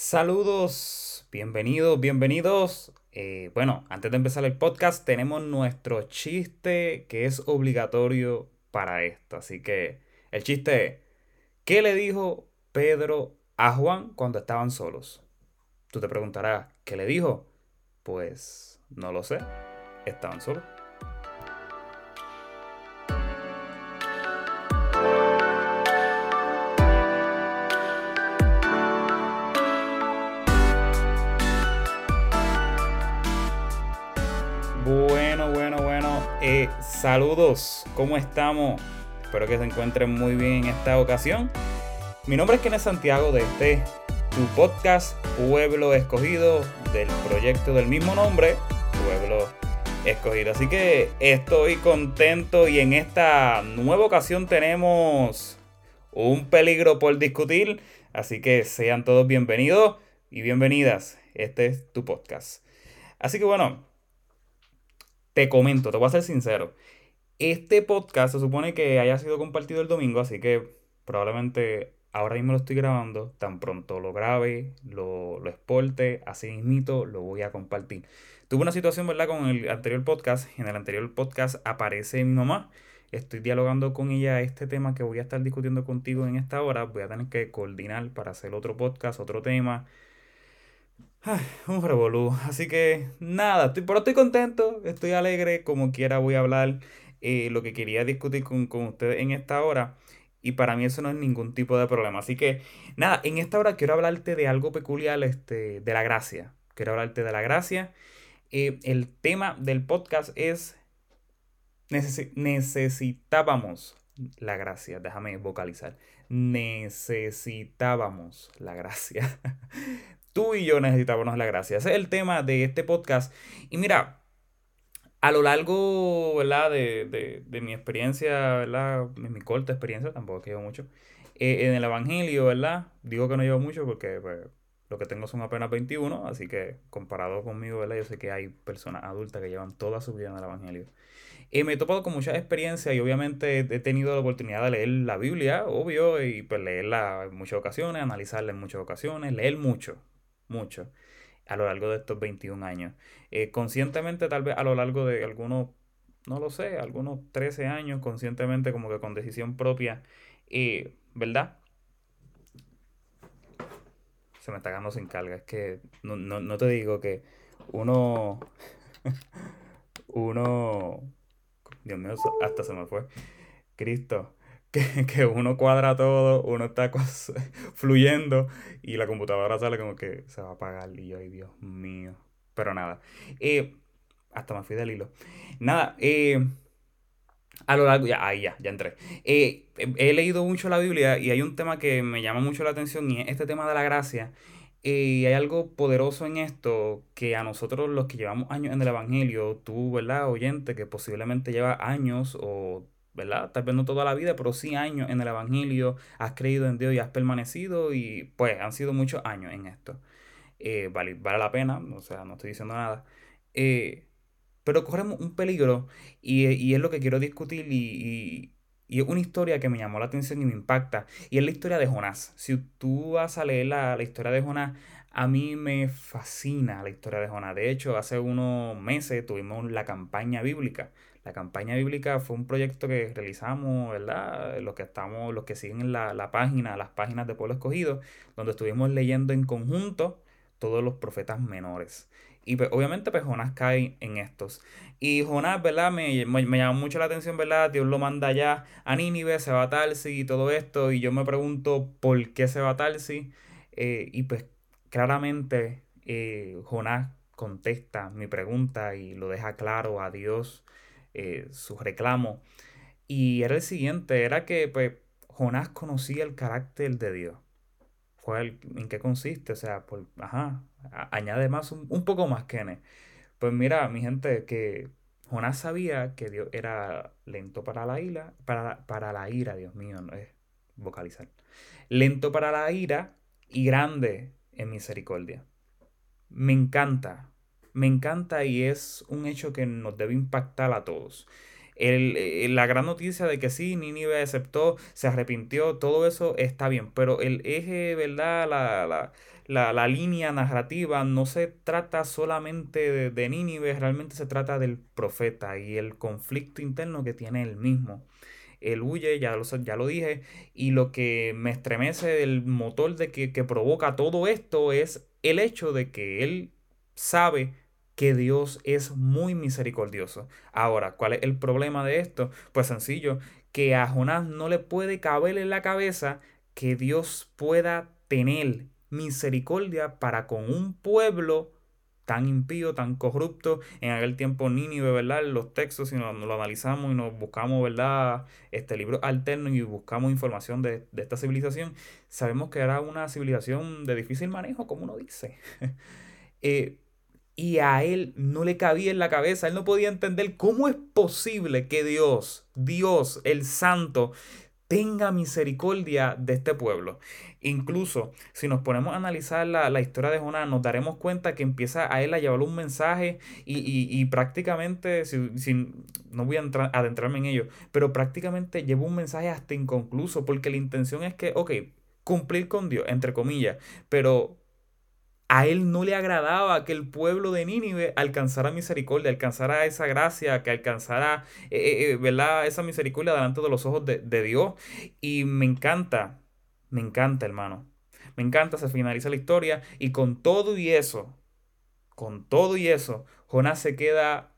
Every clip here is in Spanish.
Saludos, bienvenidos, bienvenidos. Eh, bueno, antes de empezar el podcast tenemos nuestro chiste que es obligatorio para esto. Así que el chiste es, ¿qué le dijo Pedro a Juan cuando estaban solos? Tú te preguntarás, ¿qué le dijo? Pues no lo sé, estaban solos. Eh, saludos, ¿cómo estamos? Espero que se encuentren muy bien en esta ocasión. Mi nombre es Kenneth Santiago de este tu podcast Pueblo Escogido del proyecto del mismo nombre, Pueblo Escogido. Así que estoy contento y en esta nueva ocasión tenemos un peligro por discutir. Así que sean todos bienvenidos y bienvenidas. Este es tu podcast. Así que bueno, te comento, te voy a ser sincero. Este podcast se supone que haya sido compartido el domingo, así que probablemente ahora mismo lo estoy grabando. Tan pronto lo grabe, lo, lo exporte, así mismito lo voy a compartir. Tuve una situación, ¿verdad? Con el anterior podcast. En el anterior podcast aparece mi mamá. Estoy dialogando con ella este tema que voy a estar discutiendo contigo en esta hora. Voy a tener que coordinar para hacer otro podcast, otro tema un revolú. Así que nada, estoy, pero estoy contento, estoy alegre, como quiera voy a hablar eh, lo que quería discutir con, ustedes en esta hora. Y para mí eso no es ningún tipo de problema. Así que nada, en esta hora quiero hablarte de algo peculiar, este, de la gracia. Quiero hablarte de la gracia. Eh, el tema del podcast es necesitábamos la gracia. Déjame vocalizar. Necesitábamos la gracia. Tú y yo necesitábamos la gracia. Ese es el tema de este podcast. Y mira, a lo largo, ¿verdad? De, mi experiencia, ¿verdad? De mi corta experiencia, tampoco que llevo mucho. Eh, en el Evangelio, ¿verdad? Digo que no llevo mucho porque pues, lo que tengo son apenas 21, así que comparado conmigo, ¿verdad? Yo sé que hay personas adultas que llevan toda su vida en el Evangelio. Y me he topado con mucha experiencia y obviamente he tenido la oportunidad de leer la Biblia, obvio, y pues leerla en muchas ocasiones, analizarla en muchas ocasiones, leer mucho, mucho a lo largo de estos 21 años. Eh, conscientemente, tal vez a lo largo de algunos, no lo sé, algunos 13 años, conscientemente, como que con decisión propia, eh, ¿verdad? Se me está quedando sin carga. Es que no, no te digo que uno, uno, Dios mío, hasta se me fue. Cristo. que, uno cuadra todo, uno está fluyendo y la computadora sale como que se va a apagar y yo, ay Dios mío. Pero nada, eh, hasta me fui del hilo. Nada, eh, a lo largo, ya, ahí ya, ya entré. Eh, he leído mucho la Biblia y hay un tema que me llama mucho la atención y es este tema de la gracia. Y hay algo poderoso en esto que a nosotros los que llevamos años en el Evangelio, tú, ¿verdad? Oyente, que posiblemente lleva años o ¿verdad? Tal vez no toda la vida, pero sí años en el Evangelio, has creído en Dios y has permanecido y pues han sido muchos años en esto. Eh, vale, la pena, o sea, no estoy diciendo nada. Eh, pero corremos un peligro y, es lo que quiero discutir y, y, es una historia que me llamó la atención y me impacta. Y es la historia de Jonás. Si tú vas a leer la, la historia de Jonás, a mí me fascina la historia de Jonás. De hecho, hace unos meses tuvimos la campaña bíblica la campaña bíblica fue un proyecto que realizamos, ¿verdad? Los que estamos, los que siguen la, la página, las páginas de Pueblo Escogido, donde estuvimos leyendo en conjunto todos los profetas menores. Y pues, obviamente, pues Jonás cae en estos. Y Jonás, ¿verdad? Me, me, llamó mucho la atención, ¿verdad? Dios lo manda allá a Nínive, se va a Tarsi y todo esto. Y yo me pregunto, ¿por qué se va a Tarsi? Eh, y pues, claramente, eh, Jonás contesta mi pregunta y lo deja claro a Dios eh, su reclamo. Y era el siguiente, era que pues, Jonás conocía el carácter de Dios. ¿Cuál, ¿En qué consiste? O sea, por, ajá, añade más, un, poco más, Kene. Pues mira, mi gente, que Jonás sabía que Dios era lento para la ira, para, para la ira, Dios mío, no es vocalizar. Lento para la ira y grande en misericordia. Me encanta me encanta y es un hecho que nos debe impactar a todos. El, la gran noticia de que sí, Nínive aceptó, se arrepintió, todo eso está bien, pero el eje, ¿verdad? La, la, la, línea narrativa no se trata solamente de, de Nínive, realmente se trata del profeta y el conflicto interno que tiene él mismo. Él huye, ya lo, ya lo dije, y lo que me estremece del motor de que, que provoca todo esto es el hecho de que él sabe que Dios es muy misericordioso. Ahora, ¿cuál es el problema de esto? Pues sencillo, que a Jonás no le puede caber en la cabeza que Dios pueda tener misericordia para con un pueblo tan impío, tan corrupto. En aquel tiempo Nínive, ¿verdad? Los textos, si nos, lo analizamos y nos buscamos, ¿verdad? Este libro alterno y buscamos información de, de, esta civilización, sabemos que era una civilización de difícil manejo, como uno dice. eh, y a él no le cabía en la cabeza, él no podía entender cómo es posible que Dios, Dios, el Santo, tenga misericordia de este pueblo. Incluso si nos ponemos a analizar la, historia de Jonás, nos daremos cuenta que empieza a él a llevar un mensaje y, prácticamente, no voy a adentrarme en ello, pero prácticamente lleva un mensaje hasta inconcluso, porque la intención es que, ok, cumplir con Dios, entre comillas, pero a él no le agradaba que el pueblo de Nínive alcanzara misericordia, alcanzara esa gracia, que alcanzara eh, eh, eh, ¿verdad? esa misericordia delante de los ojos de, de, Dios. Y me encanta, me encanta, hermano. Me encanta, se finaliza la historia y con todo y eso, con todo y eso, Jonás se queda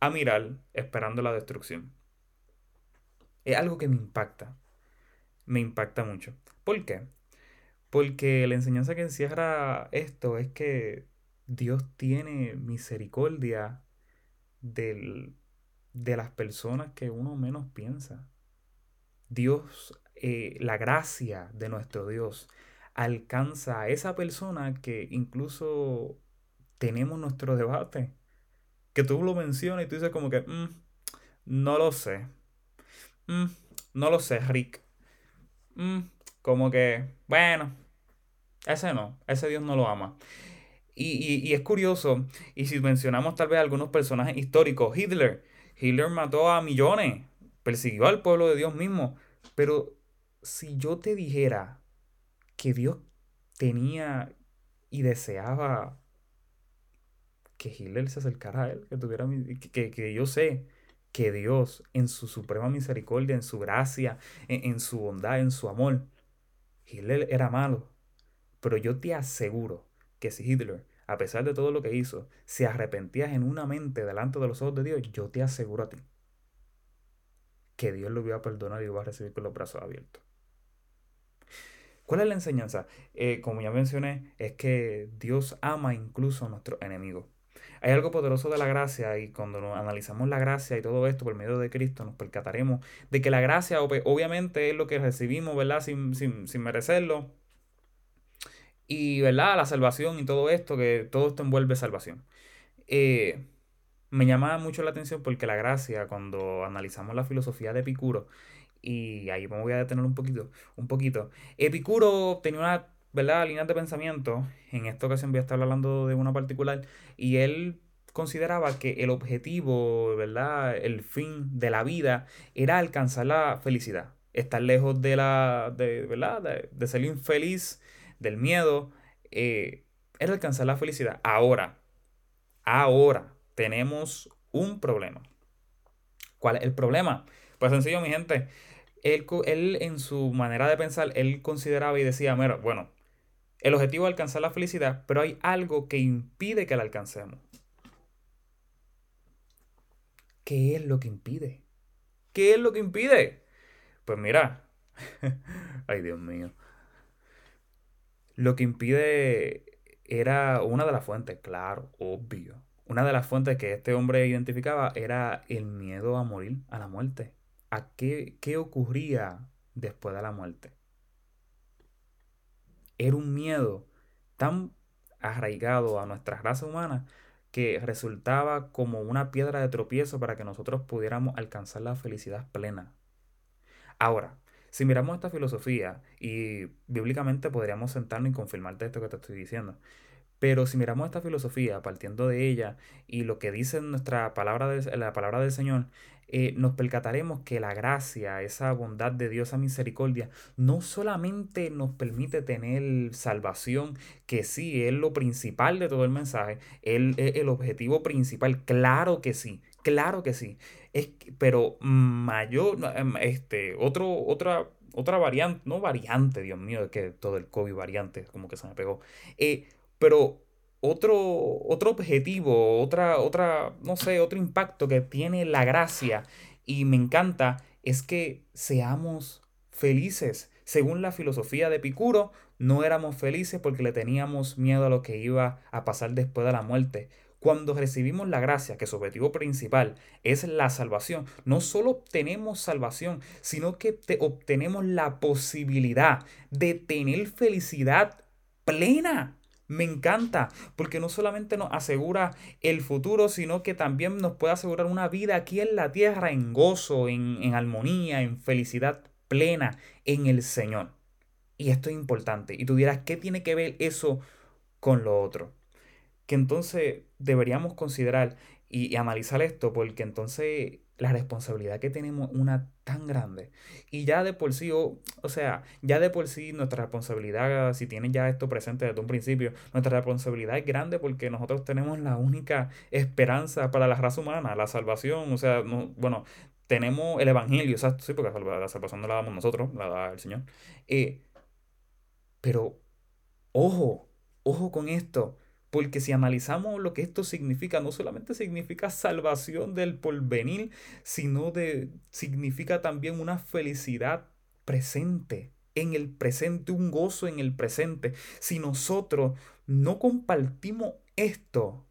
a mirar esperando la destrucción. Es algo que me impacta, me impacta mucho. ¿Por qué? Porque la enseñanza que encierra esto es que Dios tiene misericordia del, de las personas que uno menos piensa. Dios, eh, la gracia de nuestro Dios alcanza a esa persona que incluso tenemos nuestro debate. Que tú lo mencionas y tú dices como que, mm, no lo sé. Mm, no lo sé, Rick. Mm, como que, bueno, ese no, ese Dios no lo ama. Y, es curioso, y si mencionamos tal vez algunos personajes históricos, Hitler, Hitler mató a millones, persiguió al pueblo de Dios mismo, pero si yo te dijera que Dios tenía y deseaba que Hitler se acercara a él, que tuviera que, que yo sé que Dios en su suprema misericordia, en su gracia, en, en su bondad, en su amor, Hitler era malo, pero yo te aseguro que si Hitler, a pesar de todo lo que hizo, se arrepentía genuinamente delante de los ojos de Dios, yo te aseguro a ti que Dios lo iba a perdonar y lo iba a recibir con los brazos abiertos. ¿Cuál es la enseñanza? Eh, como ya mencioné, es que Dios ama incluso a nuestros enemigos. Hay algo poderoso de la gracia y cuando analizamos la gracia y todo esto por medio de Cristo nos percataremos de que la gracia obviamente es lo que recibimos, ¿verdad? Sin, sin, sin merecerlo y, ¿verdad? La salvación y todo esto, que todo esto envuelve salvación. Eh, me llama mucho la atención porque la gracia, cuando analizamos la filosofía de Epicuro, y ahí me voy a detener un poquito, un poquito. Epicuro tenía una, ¿verdad? Línea de pensamiento, en esta ocasión voy a estar hablando de una particular, y él consideraba que el objetivo, ¿verdad? El fin de la vida era alcanzar la felicidad. Estar lejos de la, de, ¿verdad? De, de ser infeliz del miedo, eh, era alcanzar la felicidad. Ahora, ahora tenemos un problema. ¿Cuál es el problema? Pues sencillo, mi gente. Él, él en su manera de pensar, él consideraba y decía, mira, bueno, el objetivo es alcanzar la felicidad, pero hay algo que impide que la alcancemos. ¿Qué es lo que impide? ¿Qué es lo que impide? Pues mira, ay Dios mío. Lo que impide era una de las fuentes, claro, obvio. Una de las fuentes que este hombre identificaba era el miedo a morir, a la muerte. ¿A qué, qué ocurría después de la muerte? Era un miedo tan arraigado a nuestra raza humana que resultaba como una piedra de tropiezo para que nosotros pudiéramos alcanzar la felicidad plena. Ahora, si miramos esta filosofía y bíblicamente podríamos sentarnos y confirmarte esto que te estoy diciendo. Pero si miramos esta filosofía, partiendo de ella y lo que dice nuestra palabra de, la palabra del Señor, eh, nos percataremos que la gracia, esa bondad de Dios, esa misericordia, no solamente nos permite tener salvación, que sí, es lo principal de todo el mensaje, es el objetivo principal, claro que sí, claro que sí, es, pero mayor, em, este, otro, otra, otra variante, no variante, Dios mío, es que todo el COVID variante, como que se me pegó, eh, pero otro, otro objetivo, otra, otra, no sé, otro impacto que tiene la gracia y me encanta es que seamos felices. Según la filosofía de Epicuro, no éramos felices porque le teníamos miedo a lo que iba a pasar después de la muerte. Cuando recibimos la gracia, que su objetivo principal es la salvación, no solo obtenemos salvación, sino que obtenemos la posibilidad de tener felicidad plena. Me encanta, porque no solamente nos asegura el futuro, sino que también nos puede asegurar una vida aquí en la tierra en gozo, en, en armonía, en felicidad plena en el Señor. Y esto es importante. Y tú dirás, ¿qué tiene que ver eso con lo otro? Que entonces deberíamos considerar y, analizar esto porque entonces la responsabilidad que tenemos una tan grande y ya de por sí, o, o sea, ya de por sí nuestra responsabilidad, si tienen ya esto presente desde un principio, nuestra responsabilidad es grande porque nosotros tenemos la única esperanza para la raza humana, la salvación, o sea, no, bueno, tenemos el Evangelio, exacto, sí, porque la salvación no la damos nosotros, la da el Señor. Eh, pero, ojo, ojo con esto. Porque si analizamos lo que esto significa, no solamente significa salvación del porvenir, sino de, significa también una felicidad presente, en el presente, un gozo en el presente. Si nosotros no compartimos esto,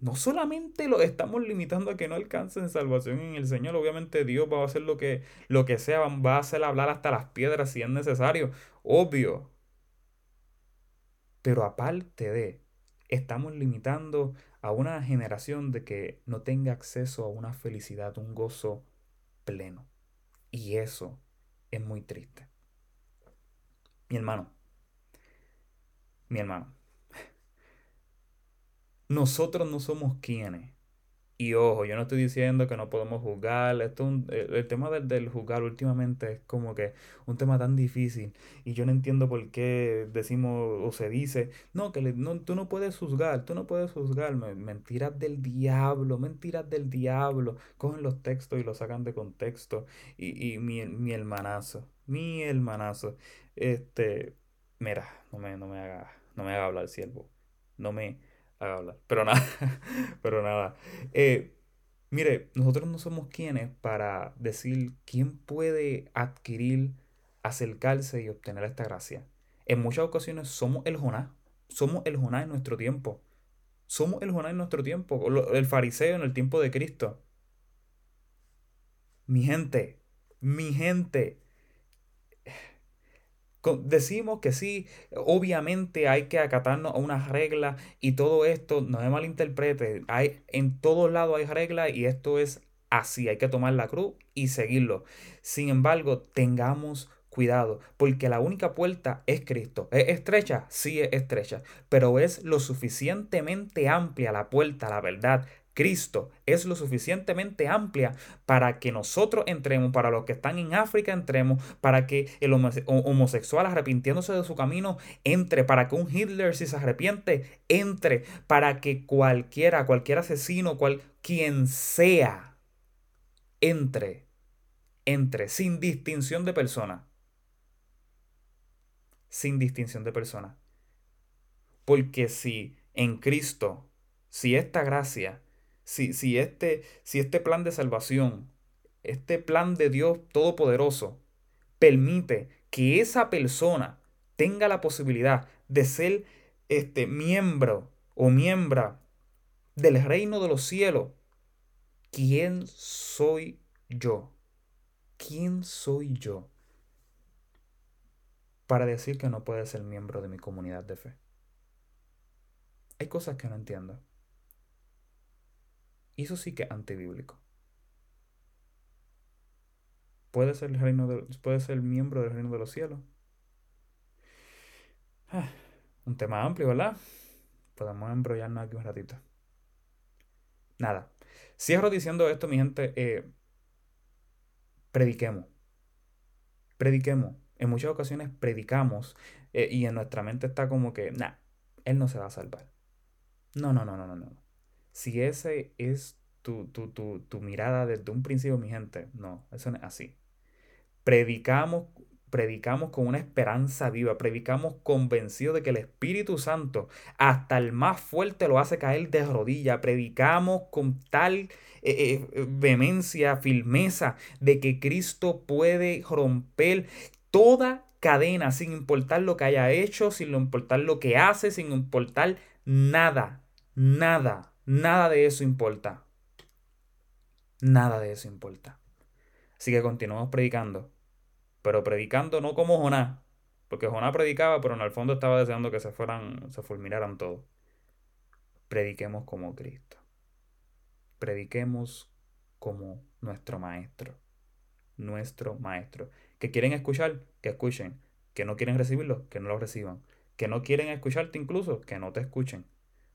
no solamente lo estamos limitando a que no alcancen salvación en el Señor, obviamente Dios va a hacer lo que, lo que sea, va a hacer hablar hasta las piedras si es necesario, obvio, pero aparte de, estamos limitando a una generación de que no tenga acceso a una felicidad, un gozo pleno. Y eso es muy triste. Mi hermano, mi hermano, nosotros no somos quienes y ojo, yo no estoy diciendo que no podemos juzgar. Esto el, tema del, del, juzgar últimamente es como que un tema tan difícil. Y yo no entiendo por qué decimos o se dice, no, que no, tú no puedes juzgar, tú no puedes juzgar. Mentiras del diablo, mentiras del diablo. Cogen los textos y los sacan de contexto. Y, y mi, mi hermanazo, mi hermanazo. Este, mira, no me, no me haga, no me haga hablar, siervo. No me hablar. Pero nada, pero nada. Eh, mire, nosotros no somos quienes para decir quién puede adquirir, acercarse y obtener esta gracia. En muchas ocasiones somos el Jonás. Somos el Jonás en nuestro tiempo. Somos el Jonás en nuestro tiempo. El fariseo en el tiempo de Cristo. Mi gente, mi gente, Decimos que sí, obviamente hay que acatarnos a unas reglas y todo esto, no se malinterprete, hay, en todos lados hay reglas y esto es así, hay que tomar la cruz y seguirlo. Sin embargo, tengamos cuidado, porque la única puerta es Cristo. ¿Es estrecha? Sí, es estrecha, pero es lo suficientemente amplia la puerta, la verdad, Cristo es lo suficientemente amplia para que nosotros entremos, para los que están en África entremos, para que el homosexual arrepintiéndose de su camino entre, para que un Hitler si se arrepiente entre, para que cualquiera, cualquier asesino, cual, quien sea, entre, entre, sin distinción de persona. Sin distinción de persona. Porque si en Cristo, si esta gracia si, este, si este plan de salvación, este plan de Dios Todopoderoso, permite que esa persona tenga la posibilidad de ser este miembro o miembra del reino de los cielos, ¿quién soy yo? ¿Quién soy yo para decir que no puede ser miembro de mi comunidad de fe? Hay cosas que no entiendo. Eso sí que es antibíblico. ¿Puede ser, el reino puede ser miembro del reino de los cielos? Ah, un tema amplio, ¿verdad? Podemos embrollarnos aquí un ratito. Nada. Cierro diciendo esto, mi gente. Eh, prediquemos. Prediquemos. En muchas ocasiones predicamos eh, y en nuestra mente está como que, nah, él no se va a salvar. No, no, no, no, no, no. Si ese es tu, tu, tu, tu mirada desde un principio, mi gente, no, eso no es así. Predicamos predicamos con una esperanza viva, predicamos convencidos de que el Espíritu Santo hasta el más fuerte lo hace caer de rodillas, predicamos con tal eh, eh, vehemencia, firmeza de que Cristo puede romper toda cadena sin importar lo que haya hecho, sin importar lo que hace, sin importar nada, nada, nada de eso importa. Nada de eso importa. Así que continuamos predicando pero predicando no como Jonás, porque Jonás predicaba, pero en el fondo estaba deseando que se fueran, se fulminaran todos. Prediquemos como Cristo. Prediquemos como nuestro maestro. Nuestro maestro. Que quieren escuchar, que escuchen. Que no quieren recibirlo, que no lo reciban. Que no quieren escucharte incluso, que no te escuchen.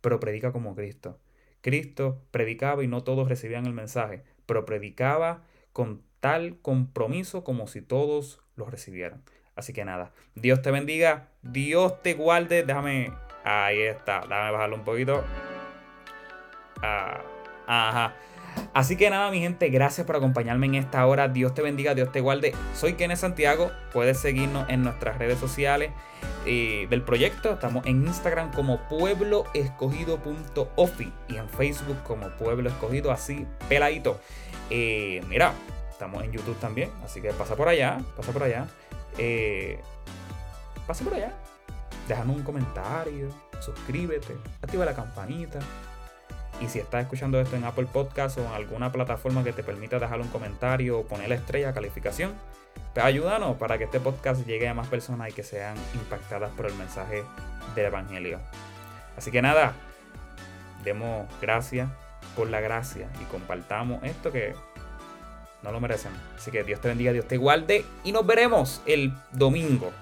Pero predica como Cristo. Cristo predicaba y no todos recibían el mensaje, pero predicaba con tal compromiso como si todos lo recibieran. Así que nada, Dios te bendiga, Dios te guarde. Déjame, ahí está, déjame bajarlo un poquito. Ah, ajá. Así que nada, mi gente, gracias por acompañarme en esta hora. Dios te bendiga, Dios te guarde. Soy Kenneth Santiago. Puedes seguirnos en nuestras redes sociales eh, del proyecto. Estamos en Instagram como puebloescogido.ofi y en Facebook como Pueblo Escogido, así peladito. Eh, mira, Estamos en YouTube también, así que pasa por allá, pasa por allá. Eh, pasa por allá. Déjanos un comentario, suscríbete, activa la campanita. Y si estás escuchando esto en Apple Podcast o en alguna plataforma que te permita dejar un comentario o poner la estrella, calificación, pues ayúdanos para que este podcast llegue a más personas y que sean impactadas por el mensaje del Evangelio. Así que nada, demos gracias por la gracia y compartamos esto que no lo merecen. Así que Dios te bendiga, Dios te guarde y nos veremos el domingo.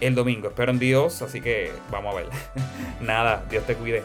El domingo, espero en Dios, así que vamos a ver. Nada, Dios te cuide.